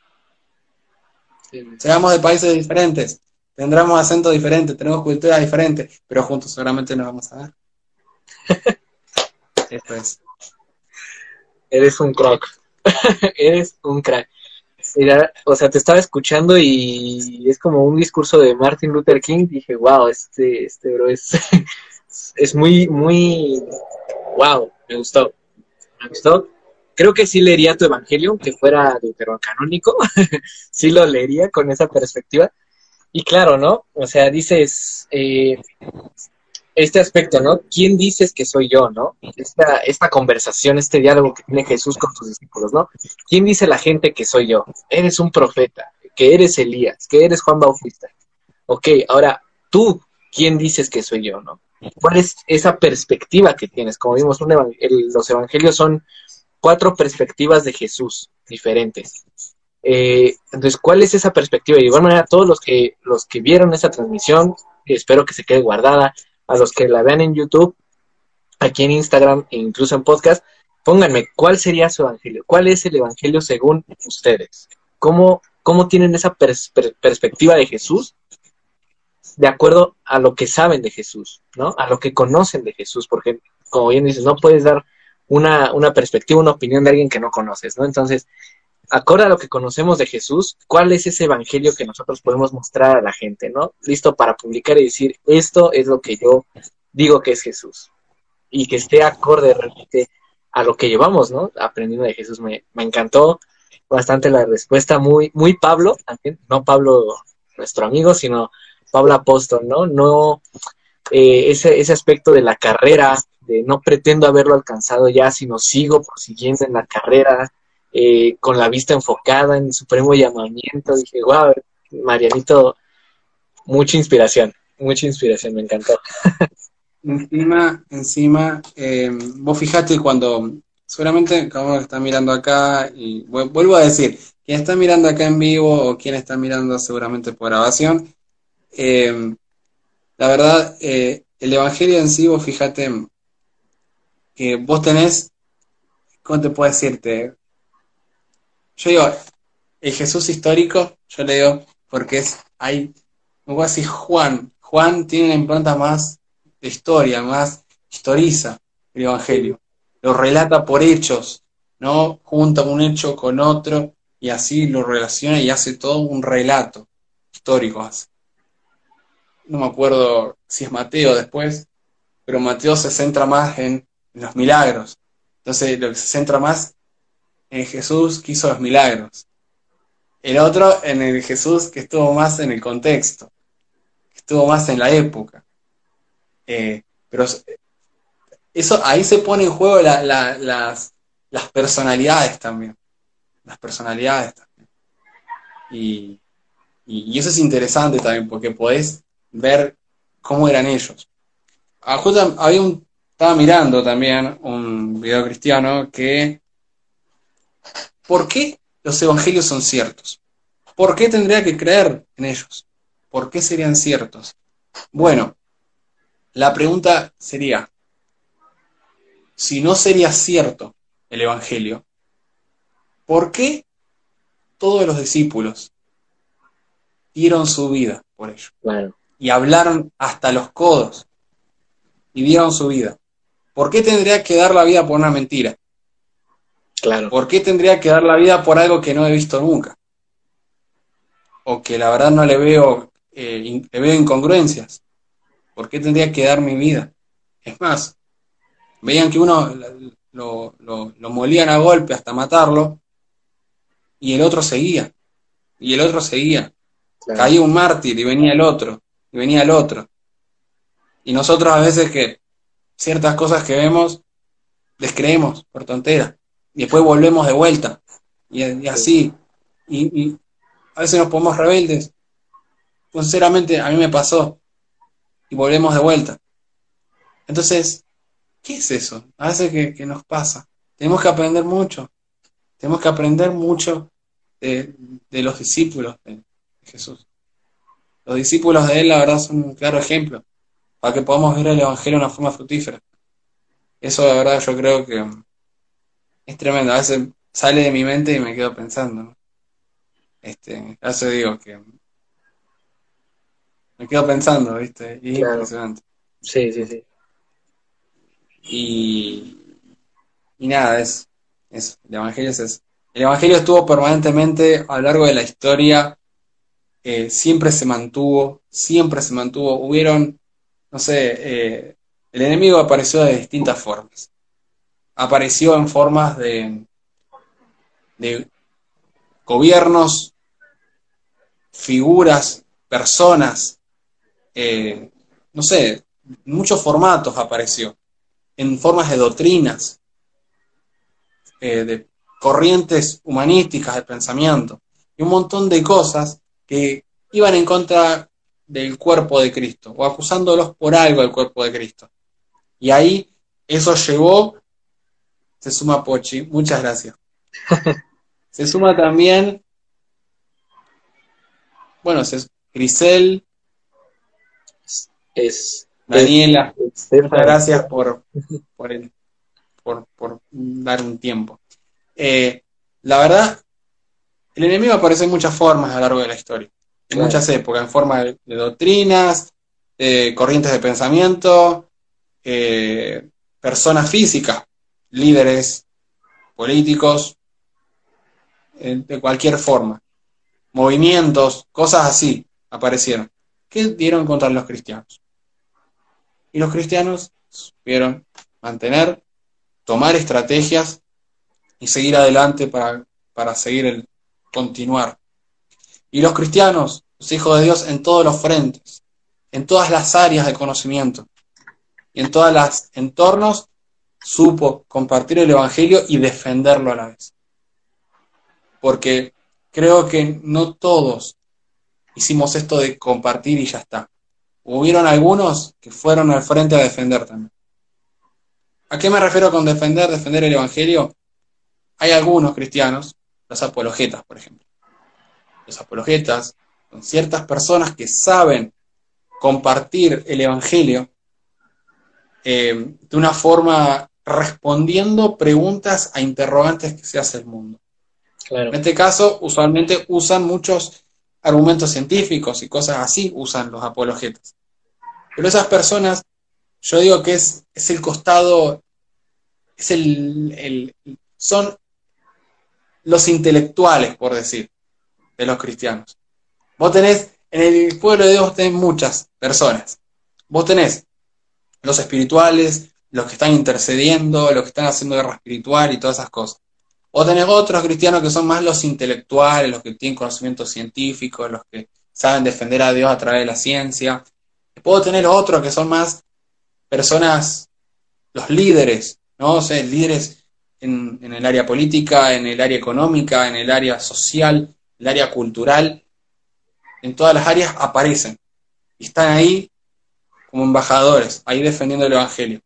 [SPEAKER 2] Seamos de países diferentes, Tendremos acento diferente, tenemos cultura diferente, pero juntos seguramente nos vamos a dar. [laughs] Eso es. [laughs]
[SPEAKER 1] Eres un crack. Eres un crack. Mira, o sea, te estaba escuchando y es como un discurso de Martin Luther King. Dije, wow, este, este bro es, [laughs] es muy, muy, wow, me gustó. Me gustó. Creo que sí leería tu evangelio, aunque fuera canónico. [laughs] sí lo leería con esa perspectiva y claro, ¿no? O sea, dices, eh, este aspecto, ¿no? ¿Quién dices que soy yo, no? Esta, esta conversación, este diálogo que tiene Jesús con sus discípulos, ¿no? ¿Quién dice la gente que soy yo? Eres un profeta, que eres Elías, que eres Juan Bautista. Ok, ahora, tú, ¿quién dices que soy yo, no? ¿Cuál es esa perspectiva que tienes? Como vimos, los evangelios son cuatro perspectivas de Jesús diferentes. Eh, entonces, ¿cuál es esa perspectiva? Y de igual manera, todos los que, los que vieron esa transmisión, espero que se quede guardada, a los que la vean en YouTube, aquí en Instagram e incluso en podcast, pónganme cuál sería su evangelio, cuál es el evangelio según ustedes, cómo, cómo tienen esa perspectiva de Jesús de acuerdo a lo que saben de Jesús, ¿no? A lo que conocen de Jesús, porque como bien dices, no puedes dar una, una perspectiva, una opinión de alguien que no conoces, ¿no? Entonces, acorde a lo que conocemos de Jesús, ¿cuál es ese evangelio que nosotros podemos mostrar a la gente, ¿no? Listo para publicar y decir, esto es lo que yo digo que es Jesús. Y que esté acorde realmente a lo que llevamos, ¿no? Aprendiendo de Jesús. Me, me encantó bastante la respuesta, muy, muy Pablo, también, no Pablo nuestro amigo, sino Pablo Apóstol, ¿no? No eh, ese, ese aspecto de la carrera, de no pretendo haberlo alcanzado ya, sino sigo prosiguiendo en la carrera, eh, con la vista enfocada en el supremo llamamiento. Dije, wow, Marianito, mucha inspiración, mucha inspiración, me encantó. [laughs]
[SPEAKER 2] encima, encima, eh, vos fijate cuando, seguramente como está mirando acá, y vuelvo a decir, quien está mirando acá en vivo o quien está mirando seguramente por grabación, eh, la verdad, el Evangelio en sí, vos fíjate que vos tenés, ¿cómo te puedo decirte? Yo digo, el Jesús histórico, yo le digo, porque es, hay, me voy a decir Juan, Juan tiene una impronta más de historia, más historiza el Evangelio, lo relata por hechos, ¿no? Junta un hecho con otro y así lo relaciona y hace todo un relato histórico. No me acuerdo si es Mateo después, pero Mateo se centra más en los milagros. Entonces, lo que se centra más en Jesús que hizo los milagros. El otro en el Jesús que estuvo más en el contexto, que estuvo más en la época. Eh, pero eso ahí se pone en juego las, personalidades también. Las personalidades también. Y, eso es interesante también, porque podés ver cómo eran ellos. Ah, había un estaba mirando también un video cristiano que ¿por qué los evangelios son ciertos? ¿Por qué tendría que creer en ellos? ¿Por qué serían ciertos? Bueno, la pregunta sería, si no sería cierto el evangelio, ¿por qué todos los discípulos dieron su vida por ello? Y hablaron hasta los codos y dieron su vida. ¿Por qué tendría que dar la vida por una mentira? Claro. ¿Por qué tendría que dar la vida por algo que no he visto nunca? O que la verdad no le veo, eh, le veo incongruencias. ¿Por qué tendría que dar mi vida? Es más, veían que uno lo, lo, molían a golpe hasta matarlo y el otro seguía. Y el otro seguía. Caía un mártir y venía el otro. Y venía el otro. Y nosotros a veces que ciertas cosas que vemos, les creemos por tontera. Después volvemos de vuelta. Y, así. Y, a veces nos ponemos rebeldes. Sinceramente, a mí me pasó. Y volvemos de vuelta. Entonces, ¿qué es eso? A veces que, nos pasa. Tenemos que aprender mucho. Tenemos que aprender mucho de, de los discípulos de Jesús. Los discípulos de Él, la verdad, son un claro ejemplo para que podamos ver el Evangelio de una forma fructífera. Eso, la verdad, yo creo que es tremendo. A veces sale de mi mente y me quedo pensando. Este, ya se digo que me quedo pensando, ¿viste? Y impresionante.
[SPEAKER 1] Sí, sí, sí.
[SPEAKER 2] Y, y nada, es, es, el Evangelio es El Evangelio estuvo permanentemente a lo largo de la historia, eh, siempre se mantuvo, siempre se mantuvo. Hubieron no sé, eh, el enemigo apareció de distintas formas. Apareció en formas de, de gobiernos, figuras, personas, eh, no sé, muchos formatos apareció, en formas de doctrinas, eh, de corrientes humanísticas de pensamiento, y un montón de cosas que iban en contra del cuerpo de Cristo, o acusándolos por algo del cuerpo de Cristo. Y ahí eso llevó, se suma Pochi, muchas gracias. [laughs] se suma también, bueno, Grisel,
[SPEAKER 1] es
[SPEAKER 2] Daniela, muchas gracias por, por, el, por, por dar un tiempo. Eh, la verdad, el enemigo aparece en muchas formas a lo largo de la historia, en muchas épocas, en forma de, doctrinas, corrientes de pensamiento, eh, personas físicas, líderes políticos, de cualquier forma, movimientos, cosas así aparecieron, que dieron contra los cristianos. Y los cristianos supieron mantener, tomar estrategias y seguir adelante para, para seguir el continuar. Y los cristianos, los hijos de Dios, en todos los frentes, en todas las áreas de conocimiento y en todos los entornos, supo compartir el Evangelio y defenderlo a la vez. Porque creo que no todos hicimos esto de compartir y ya está. Hubieron algunos que fueron al frente a defender también. ¿A qué me refiero con defender, defender el Evangelio? Hay algunos cristianos, los apologetas, por ejemplo. Los apologetas son ciertas personas que saben compartir el Evangelio eh, de una forma respondiendo preguntas a interrogantes que se hace el mundo. En este caso, usualmente usan muchos argumentos científicos y cosas así, usan los apologetas. Pero esas personas, yo digo que es, es el costado, es el, son los intelectuales, por decir, de los cristianos. Vos tenés, en el pueblo de Dios tenés muchas personas. Vos tenés los espirituales, los que están intercediendo, los que están haciendo guerra espiritual y todas esas cosas. O tenés otros cristianos que son más los intelectuales, los que tienen conocimiento científico, los que saben defender a Dios a través de la ciencia. Puedo tener otros que son más personas, los líderes, ¿no? O sea, líderes en, en, el área política, en el área económica, en el área social, el área cultural. En todas las áreas aparecen. Y están ahí como embajadores, ahí defendiendo el Evangelio.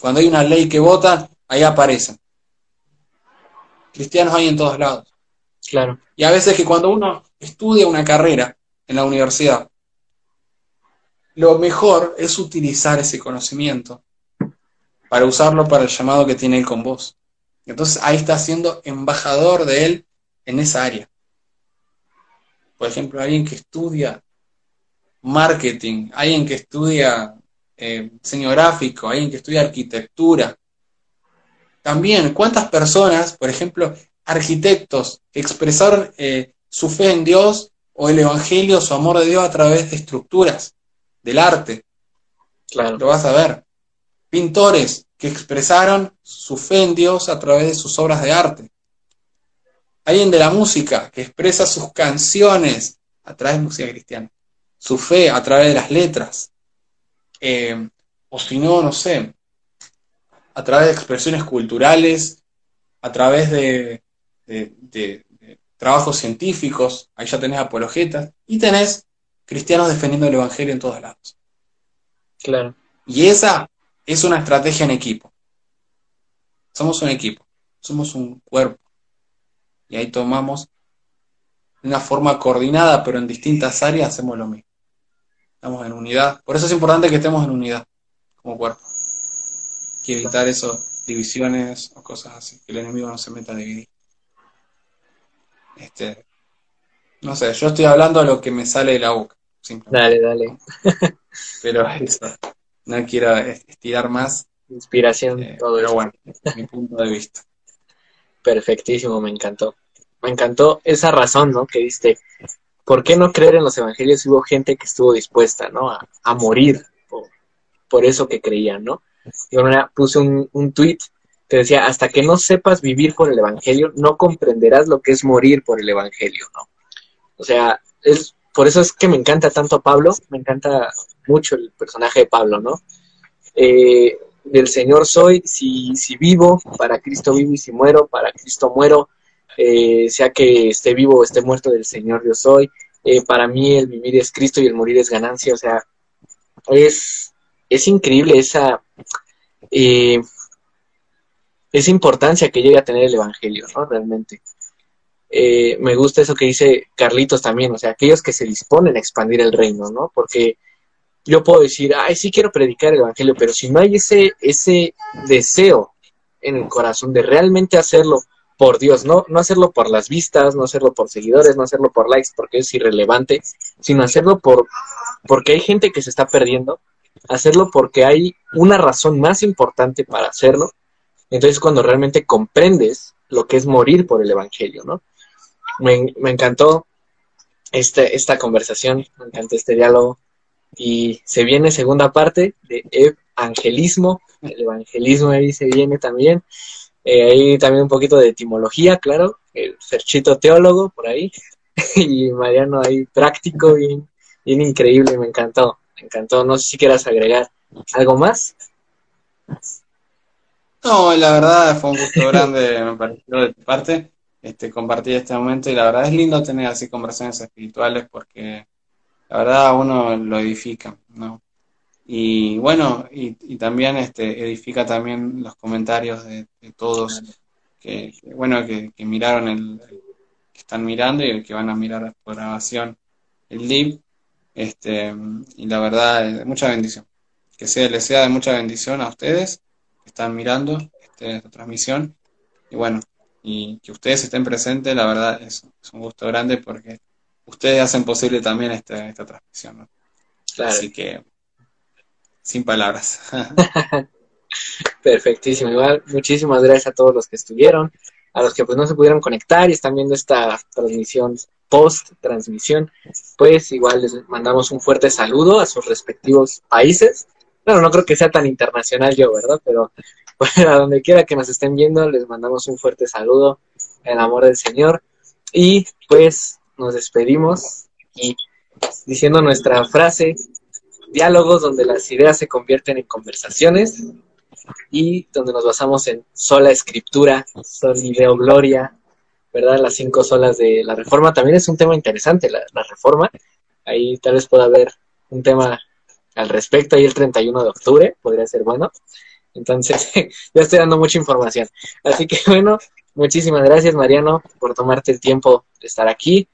[SPEAKER 2] Cuando hay una ley que vota, ahí aparecen. Cristianos hay en todos lados.
[SPEAKER 1] Claro.
[SPEAKER 2] Y a veces que cuando uno estudia una carrera en la universidad, lo mejor es utilizar ese conocimiento para usarlo para el llamado que tiene él con vos. Entonces ahí está siendo embajador de él en esa área. Por ejemplo, alguien que estudia marketing, alguien que estudia eh, diseño gráfico, alguien que estudia arquitectura. También, ¿cuántas personas, por ejemplo, arquitectos, expresaron eh, su fe en Dios o el Evangelio, su amor de Dios a través de estructuras, del arte? Claro. Lo vas a ver. Pintores que expresaron su fe en Dios a través de sus obras de arte. Alguien de la música que expresa sus canciones a través de música cristiana. Su fe a través de las letras. Eh, o si no, no sé, a través de expresiones culturales, a través de, trabajos científicos, ahí ya tenés apologetas, y tenés cristianos defendiendo el Evangelio en todos lados.
[SPEAKER 1] Claro.
[SPEAKER 2] Y esa es una estrategia en equipo. Somos un equipo, somos un cuerpo. Y ahí tomamos de una forma coordinada, pero en distintas áreas hacemos lo mismo. Estamos en unidad. Por eso es importante que estemos en unidad como cuerpo. Que evitar eso, divisiones o cosas así. Que el enemigo no se meta a dividir. Este, no sé, yo estoy hablando a lo que me sale de la boca.
[SPEAKER 1] Dale, dale. [laughs]
[SPEAKER 2] Pero eso, no quiero estirar más.
[SPEAKER 1] Inspiración, eh, todo
[SPEAKER 2] Pero bueno, mi punto de vista.
[SPEAKER 1] Perfectísimo, me encantó. Me encantó esa razón, ¿no? Que diste ¿por qué no creer en los evangelios hubo gente que estuvo dispuesta, ¿no? A, morir por, eso que creían, ¿no? Yo puse un, un tweet que decía, hasta que no sepas vivir por el evangelio, no comprenderás lo que es morir por el evangelio, ¿no? O sea, es, por eso es que me encanta tanto a Pablo, me encanta mucho el personaje de Pablo, ¿no? Eh, del Señor soy, si, si vivo, para Cristo vivo y si muero, para Cristo muero, eh, sea que esté vivo o esté muerto del Señor yo soy. Eh, para mí el vivir es Cristo y el morir es ganancia. O sea, es, es increíble esa, eh, esa importancia que llega a tener el Evangelio, ¿no? Realmente. me gusta eso que dice Carlitos también, o sea, aquellos que se disponen a expandir el reino, ¿no? Porque yo puedo decir, ay, sí quiero predicar el Evangelio, pero si no hay ese, ese deseo en el corazón de realmente hacerlo por Dios, no, no hacerlo por las vistas, no hacerlo por seguidores, no hacerlo por likes porque es irrelevante, sino hacerlo por porque hay gente que se está perdiendo, hacerlo porque hay una razón más importante para hacerlo. Entonces cuando realmente comprendes lo que es morir por el Evangelio, ¿no? Me, me encantó este, esta conversación, me encantó este diálogo y se viene segunda parte de evangelismo, el evangelismo ahí se viene también, eh, ahí también un poquito de etimología, claro, el Ferchito teólogo por ahí [laughs] y Mariano ahí práctico, bien, bien increíble, me encantó, me encantó, no sé si quieras agregar algo más.
[SPEAKER 2] No, la verdad fue un gusto grande, [laughs] me pareció de tu parte, este, compartir este momento y la verdad es lindo tener así conversaciones espirituales porque la verdad uno lo edifica, ¿no? Y bueno, y, también este, edifica también los comentarios de, todos que, bueno, que, miraron el, que están mirando y el que van a mirar por grabación el live, este, y la verdad, mucha bendición. Que sea, les sea de mucha bendición a ustedes que están mirando este, esta transmisión. Y bueno, y que ustedes estén presentes, la verdad es, es un gusto grande porque ustedes hacen posible también esta, esta transmisión. ¿no? Así que, sin palabras. [laughs]
[SPEAKER 1] Perfectísimo. Igual, muchísimas gracias a todos los que estuvieron, a los que pues no se pudieron conectar y están viendo esta transmisión post transmisión, pues igual les mandamos un fuerte saludo a sus respectivos países. Bueno, no creo que sea tan internacional yo, ¿verdad? Pero bueno, [laughs] a donde quiera que nos estén viendo, les mandamos un fuerte saludo en amor del Señor. Y pues nos despedimos y diciendo nuestra frase, diálogos donde las ideas se convierten en conversaciones y donde nos basamos en sola escritura, sola ideo gloria, ¿verdad? Las cinco solas de la reforma también es un tema interesante, la, la reforma. Ahí tal vez pueda haber un tema al respecto, ahí el 31 de octubre, podría ser bueno. Entonces, [laughs] ya estoy dando mucha información. Así que bueno, muchísimas gracias Mariano por tomarte el tiempo de estar aquí.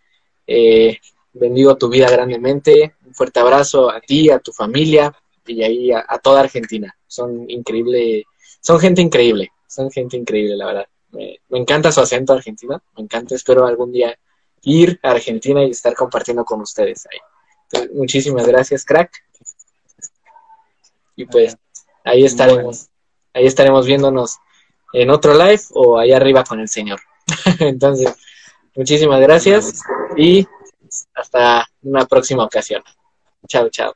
[SPEAKER 1] Eh, bendigo tu vida grandemente. Un fuerte abrazo a ti, a tu familia y ahí a, toda Argentina. Son increíble, son gente increíble, son gente increíble, la verdad. Me, encanta su acento argentino, me encanta. Espero algún día ir a Argentina y estar compartiendo con ustedes ahí. muchísimas gracias, crack. Y pues ahí estaremos, ahí estaremos viéndonos en otro live o allá arriba con el Señor. [laughs] Entonces, Muchísimas gracias y hasta una próxima ocasión. Chao, chao.